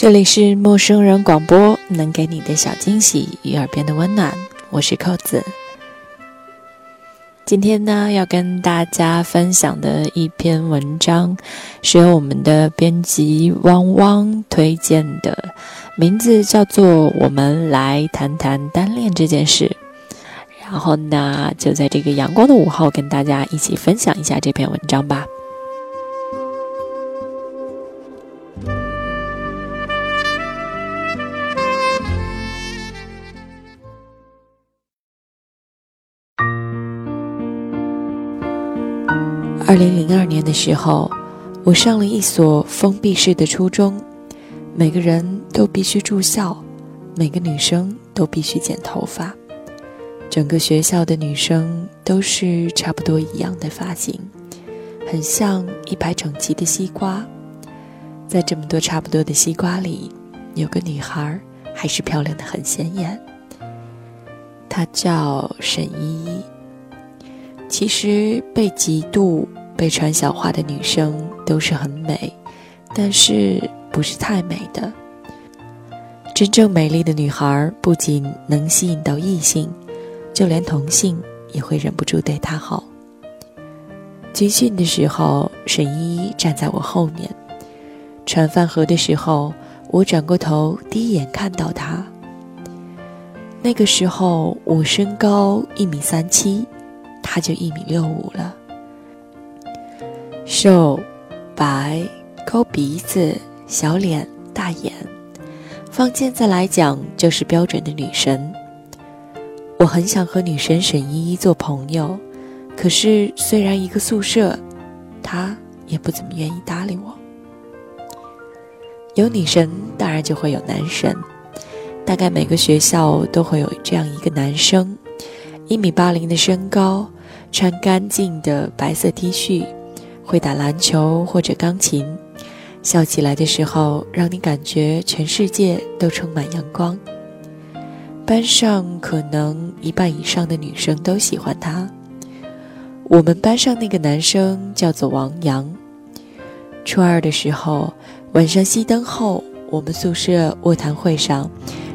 这里是陌生人广播，能给你的小惊喜与耳边的温暖。我是扣子。今天呢，要跟大家分享的一篇文章，是由我们的编辑汪汪推荐的，名字叫做《我们来谈谈单恋这件事》。然后呢，就在这个阳光的午后，跟大家一起分享一下这篇文章吧。二零零二年的时候，我上了一所封闭式的初中，每个人都必须住校，每个女生都必须剪头发，整个学校的女生都是差不多一样的发型，很像一排整齐的西瓜。在这么多差不多的西瓜里，有个女孩还是漂亮的很显眼，她叫沈依依。其实被嫉妒。被传小话的女生都是很美，但是不是太美的。真正美丽的女孩不仅能吸引到异性，就连同性也会忍不住对她好。军训的时候，沈依依站在我后面，传饭盒的时候，我转过头第一眼看到她。那个时候我身高一米三七，她就一米六五了。瘦、白、高鼻子、小脸、大眼，放现在来讲就是标准的女神。我很想和女神沈依依做朋友，可是虽然一个宿舍，她也不怎么愿意搭理我。有女神，当然就会有男神，大概每个学校都会有这样一个男生，一米八零的身高，穿干净的白色 T 恤。会打篮球或者钢琴，笑起来的时候让你感觉全世界都充满阳光。班上可能一半以上的女生都喜欢他。我们班上那个男生叫做王阳。初二的时候，晚上熄灯后，我们宿舍卧谈会上，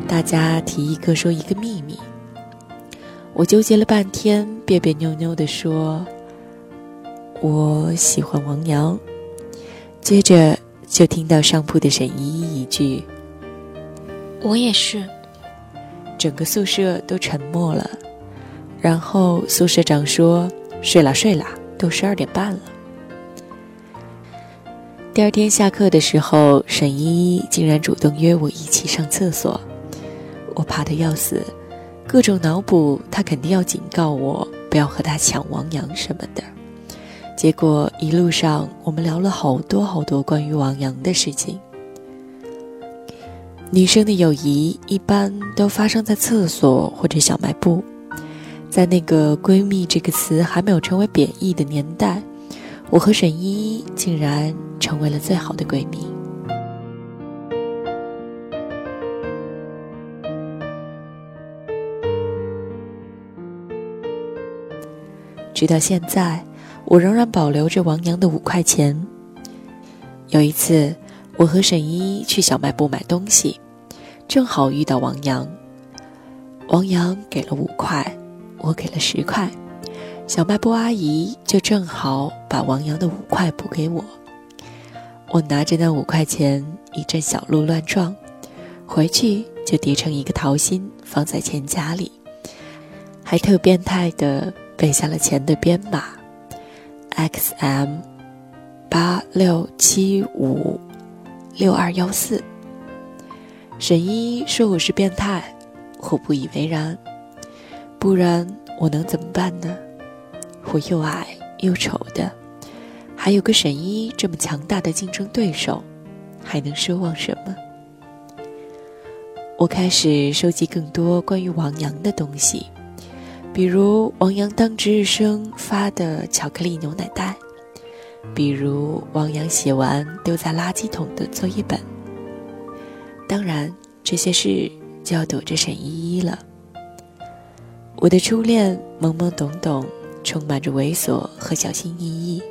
大家提议各说一个秘密。我纠结了半天，别别扭扭地说。我喜欢王阳，接着就听到上铺的沈依依一句：“我也是。”整个宿舍都沉默了。然后宿舍长说：“睡啦睡啦，都十二点半了。”第二天下课的时候，沈依依竟然主动约我一起上厕所，我怕得要死，各种脑补她肯定要警告我不要和她抢王阳什么的。结果一路上，我们聊了好多好多关于王阳的事情。女生的友谊一般都发生在厕所或者小卖部，在那个“闺蜜”这个词还没有成为贬义的年代，我和沈依依竟然成为了最好的闺蜜。直到现在。我仍然保留着王阳的五块钱。有一次，我和沈依依去小卖部买东西，正好遇到王阳。王阳给了五块，我给了十块，小卖部阿姨就正好把王阳的五块补给我。我拿着那五块钱一阵小鹿乱撞，回去就叠成一个桃心放在钱夹里，还特变态的背下了钱的编码。X M 八六七五六二幺四，沈一说我是变态，我不以为然。不然我能怎么办呢？我又矮又丑的，还有个沈一这么强大的竞争对手，还能奢望什么？我开始收集更多关于王阳的东西。比如王阳当值日生发的巧克力牛奶袋，比如王阳写完丢在垃圾桶的作业本。当然，这些事就要躲着沈依依了。我的初恋懵懵懂懂，充满着猥琐和小心翼翼。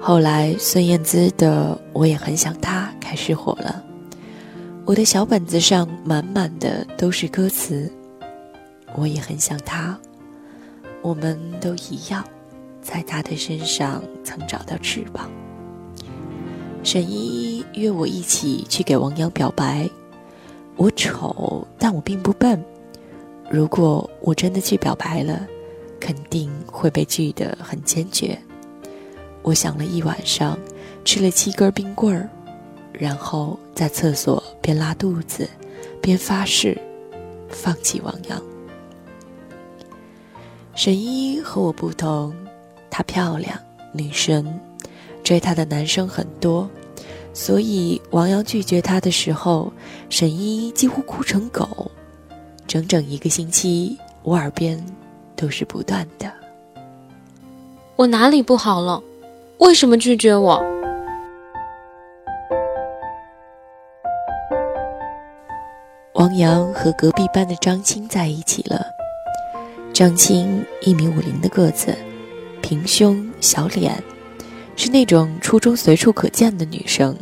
后来孙燕姿的《我也很想他》开始。火了。我的小本子上满满的都是歌词，我也很想他。我们都一样，在他的身上曾找到翅膀。沈依依约我一起去给王阳表白。我丑，但我并不笨。如果我真的去表白了，肯定会被拒得很坚决。我想了一晚上，吃了七根冰棍儿，然后在厕所边拉肚子，边发誓放弃王阳。沈依依和我不同，她漂亮，女神，追她的男生很多。所以，王阳拒绝她的时候，沈依依几乎哭成狗。整整一个星期，我耳边都是不断的：“我哪里不好了？为什么拒绝我？”王阳和隔壁班的张青在一起了。张青一米五零的个子，平胸小脸，是那种初中随处可见的女生。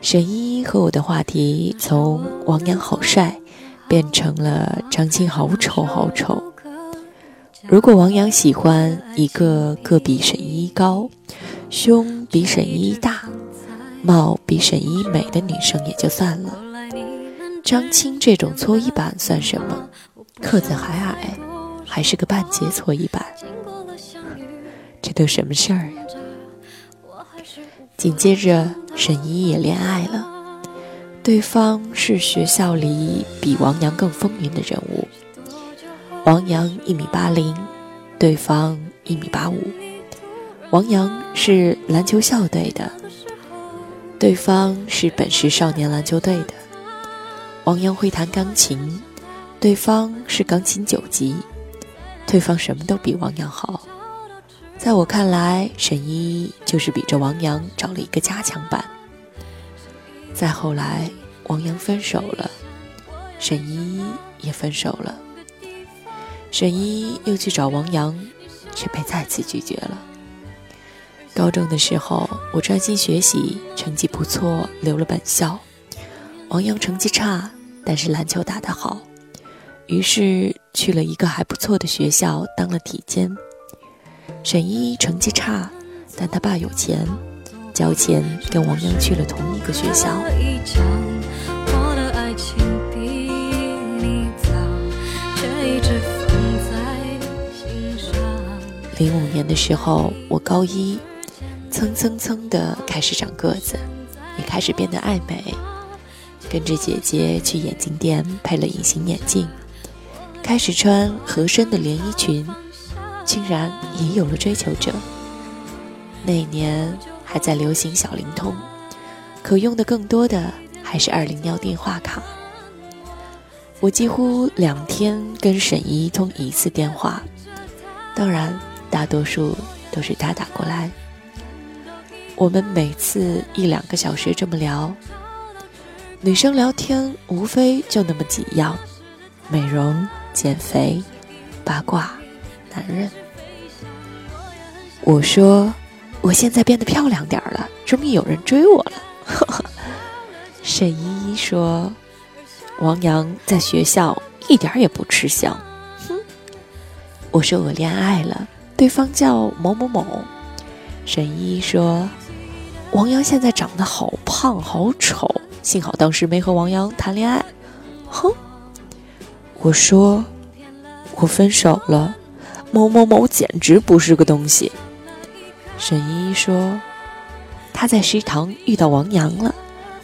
沈依依和我的话题从王阳好帅，变成了张青好丑好丑。如果王阳喜欢一个个比沈依依高、胸比沈依依大、貌比沈依依美的女生也就算了，张青这种搓衣板算什么？个子还矮，还是个半截搓衣板，这都什么事儿呀？紧接着。沈依也恋爱了，对方是学校里比王阳更风云的人物。王阳一米八零，对方一米八五。王阳是篮球校队的，对方是本市少年篮球队的。王阳会弹钢琴，对方是钢琴九级。对方什么都比王阳好。在我看来，沈依依就是比着王阳找了一个加强版。再后来，王阳分手了，沈依依也分手了。沈依依又去找王阳，却被再次拒绝了。高中的时候，我专心学习，成绩不错，留了本校。王阳成绩差，但是篮球打得好，于是去了一个还不错的学校当了体监。沈一成绩差，但他爸有钱，交钱跟王阳去了同一个学校。零五年的时候，我高一，蹭蹭蹭的开始长个子，也开始变得爱美，跟着姐姐去眼镜店配了隐形眼镜，开始穿合身的连衣裙。竟然也有了追求者。那年还在流行小灵通，可用的更多的还是二零幺电话卡。我几乎两天跟沈怡通一次电话，当然大多数都是他打过来。我们每次一两个小时这么聊。女生聊天无非就那么几样：美容、减肥、八卦。男人，我说，我现在变得漂亮点了，终于有人追我了。沈依依说，王阳在学校一点也不吃香。哼，我说我恋爱了，对方叫某某某。沈依依说，王阳现在长得好胖好丑，幸好当时没和王阳谈恋爱。哼，我说，我分手了。某某某简直不是个东西。沈依依说，他在食堂遇到王阳了，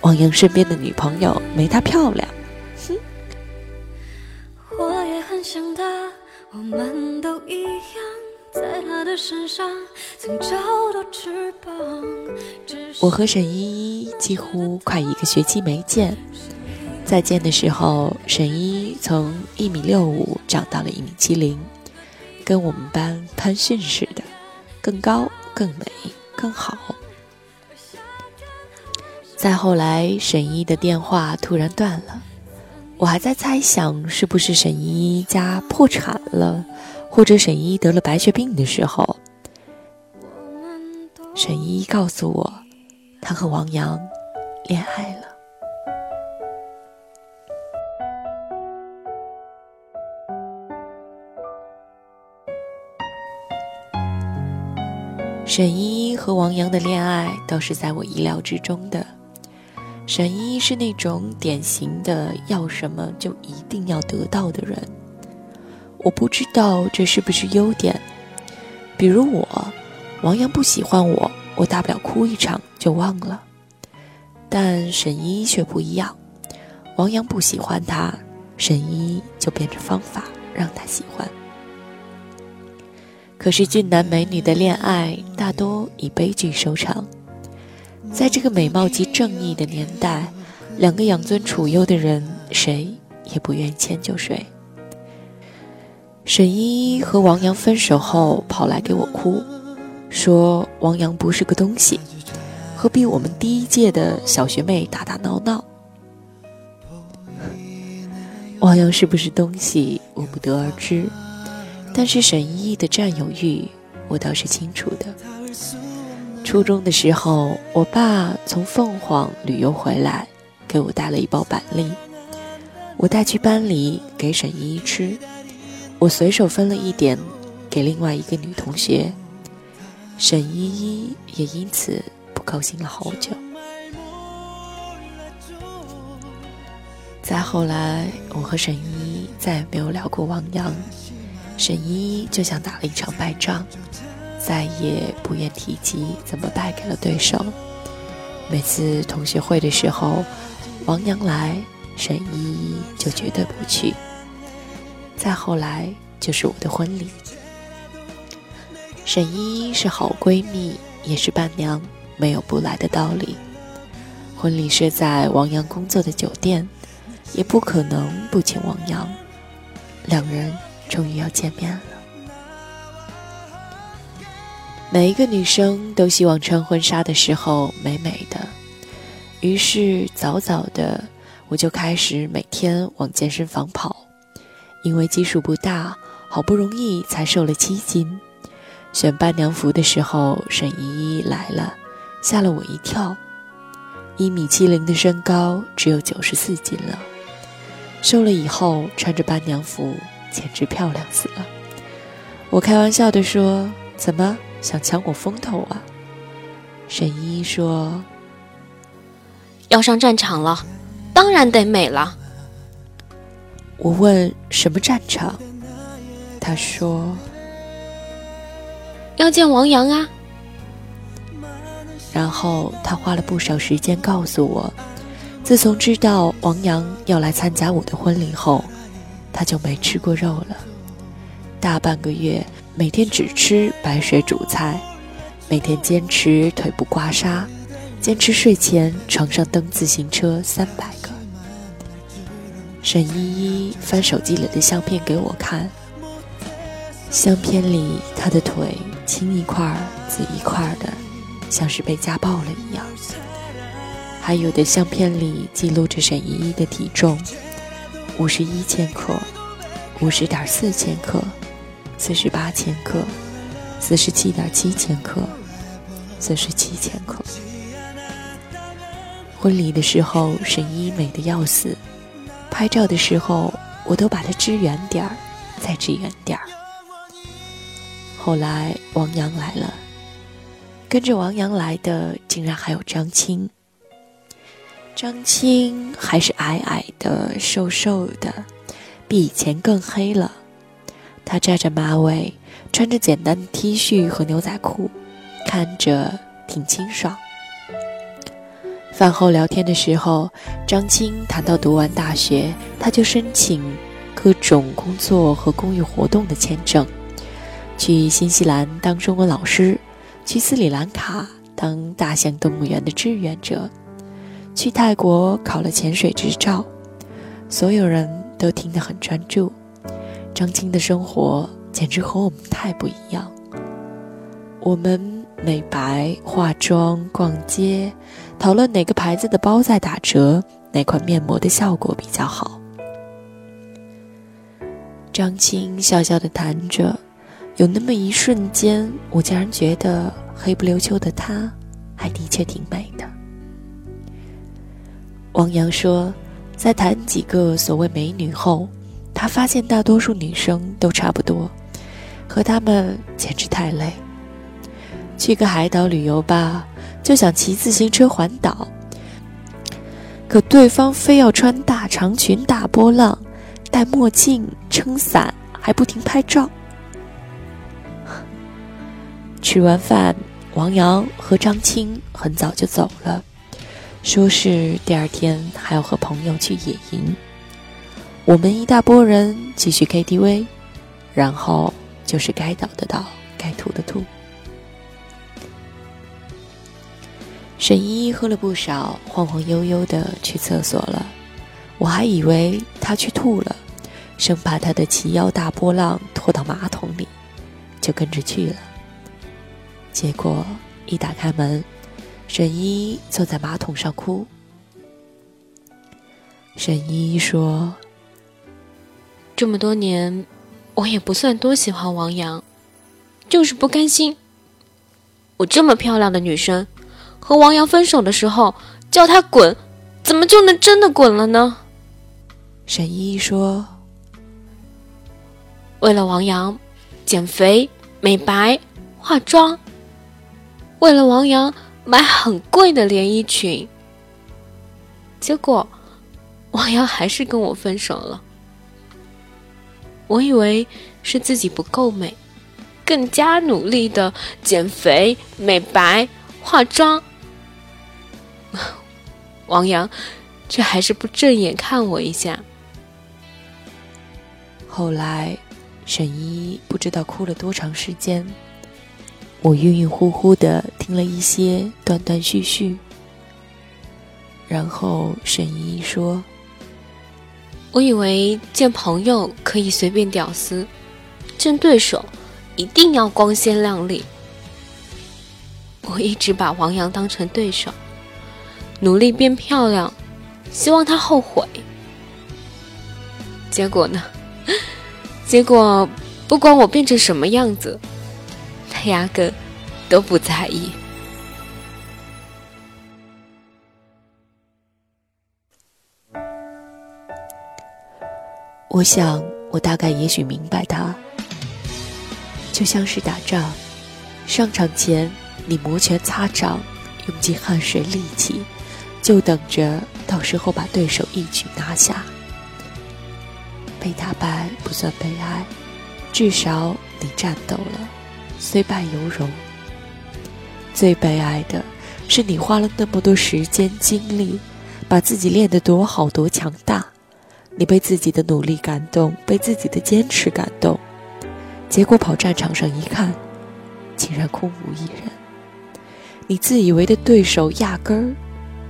王阳身边的女朋友没她漂亮。哼。我和沈依依几乎快一个学期没见，再见的时候，沈依依从一米六五长到了一米七零。跟我们班潘迅似的，更高、更美、更好。再后来，沈一的电话突然断了，我还在猜想是不是沈一家破产了，或者沈一得了白血病的时候，沈一告诉我，他和王阳恋爱了。沈依依和王阳的恋爱倒是在我意料之中的。沈依依是那种典型的要什么就一定要得到的人，我不知道这是不是优点。比如我，王阳不喜欢我，我大不了哭一场就忘了。但沈依依却不一样，王阳不喜欢她，沈依依就变着方法让他喜欢。可是俊男美女的恋爱大多以悲剧收场。在这个美貌及正义的年代，两个养尊处优的人，谁也不愿意迁就谁。沈依依和王阳分手后，跑来给我哭，说王阳不是个东西，何必我们第一届的小学妹打打闹闹？王阳是不是东西，我不得而知。但是沈依依的占有欲，我倒是清楚的。初中的时候，我爸从凤凰旅游回来，给我带了一包板栗，我带去班里给沈依依吃，我随手分了一点给另外一个女同学，沈依依也因此不高兴了好久。再后来，我和沈依依再也没有聊过汪洋。沈依依就像打了一场败仗，再也不愿提及怎么败给了对手。每次同学会的时候，王阳来，沈依依就绝对不去。再后来就是我的婚礼，沈依依是好闺蜜，也是伴娘，没有不来的道理。婚礼设在王阳工作的酒店，也不可能不请王阳。两人。终于要见面了。每一个女生都希望穿婚纱的时候美美的，于是早早的我就开始每天往健身房跑，因为基数不大，好不容易才瘦了七斤。选伴娘服的时候，沈依依来了，吓了我一跳，一米七零的身高只有九十四斤了。瘦了以后，穿着伴娘服。简直漂亮死了！我开玩笑的说：“怎么想抢我风头啊？”沈依依说：“要上战场了，当然得美了。”我问：“什么战场？”他说：“要见王阳啊。”然后他花了不少时间告诉我，自从知道王阳要来参加我的婚礼后。他就没吃过肉了，大半个月每天只吃白水煮菜，每天坚持腿部刮痧，坚持睡前床上蹬自行车三百个。沈依依翻手机里的相片给我看，相片里他的腿青一块紫一块的，像是被家暴了一样。还有的相片里记录着沈依依的体重。五十一千克，五十点四千克，四十八千克，四十七点七千克，四十七千克。婚礼的时候，沈依美的要死；拍照的时候，我都把她支远点儿，再支远点儿。后来王阳来了，跟着王阳来的竟然还有张青。张青还是矮矮的、瘦瘦的，比以前更黑了。他扎着马尾，穿着简单的 T 恤和牛仔裤，看着挺清爽。饭后聊天的时候，张青谈到读完大学，他就申请各种工作和公益活动的签证，去新西兰当中文老师，去斯里兰卡当大象动物园的志愿者。去泰国考了潜水执照，所有人都听得很专注。张青的生活简直和我们太不一样。我们美白、化妆、逛街，讨论哪个牌子的包在打折，哪款面膜的效果比较好。张青笑笑的谈着，有那么一瞬间，我竟然觉得黑不溜秋的她，还的确挺美的。王阳说，在谈几个所谓美女后，他发现大多数女生都差不多，和她们简直太累。去个海岛旅游吧，就想骑自行车环岛，可对方非要穿大长裙、大波浪，戴墨镜、撑伞，还不停拍照。吃完饭，王阳和张青很早就走了。说是第二天还要和朋友去野营，我们一大波人继续 KTV，然后就是该倒的倒，该吐的吐。沈依依喝了不少，晃晃悠悠的去厕所了，我还以为她去吐了，生怕她的齐腰大波浪拖到马桶里，就跟着去了。结果一打开门。沈依依坐在马桶上哭。沈依依说：“这么多年，我也不算多喜欢王阳，就是不甘心。我这么漂亮的女生，和王阳分手的时候叫他滚，怎么就能真的滚了呢？”沈依依说：“为了王阳，减肥、美白、化妆，为了王阳。”买很贵的连衣裙，结果王阳还是跟我分手了。我以为是自己不够美，更加努力的减肥、美白、化妆。王阳却还是不正眼看我一下。后来，沈依依不知道哭了多长时间。我晕晕乎乎的听了一些断断续续，然后沈依依说：“我以为见朋友可以随便屌丝，见对手一定要光鲜亮丽。我一直把王阳当成对手，努力变漂亮，希望他后悔。结果呢？结果不管我变成什么样子。”压根都不在意。我想，我大概也许明白他，就像是打仗，上场前你摩拳擦掌，用尽汗水力气，就等着到时候把对手一举拿下。被打败不算悲哀，至少你战斗了。虽败犹荣。最悲哀的是，你花了那么多时间精力，把自己练得多好多强大，你被自己的努力感动，被自己的坚持感动，结果跑战场上一看，竟然空无一人。你自以为的对手，压根儿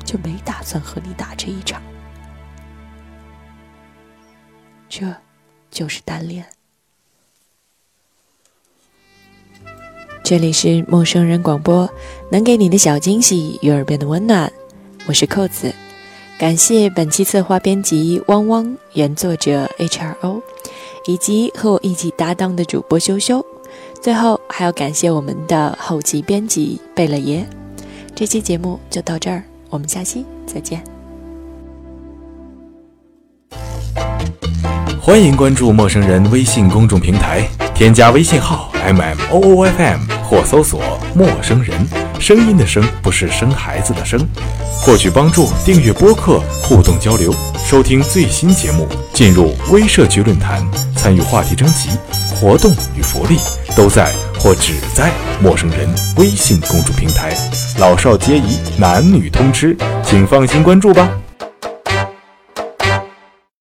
就没打算和你打这一场。这，就是单恋。这里是陌生人广播，能给你的小惊喜与耳边的温暖。我是扣子，感谢本期策划编辑汪汪，原作者 H R O，以及和我一起搭档的主播羞羞。最后还要感谢我们的后期编辑贝勒爷。这期节目就到这儿，我们下期再见。欢迎关注陌生人微信公众平台，添加微信号 m m o o f m。或搜索“陌生人”，声音的“声”不是生孩子的“生”。获取帮助，订阅播客，互动交流，收听最新节目，进入微社区论坛，参与话题征集，活动与福利都在或只在“陌生人”微信公众平台，老少皆宜，男女通吃，请放心关注吧。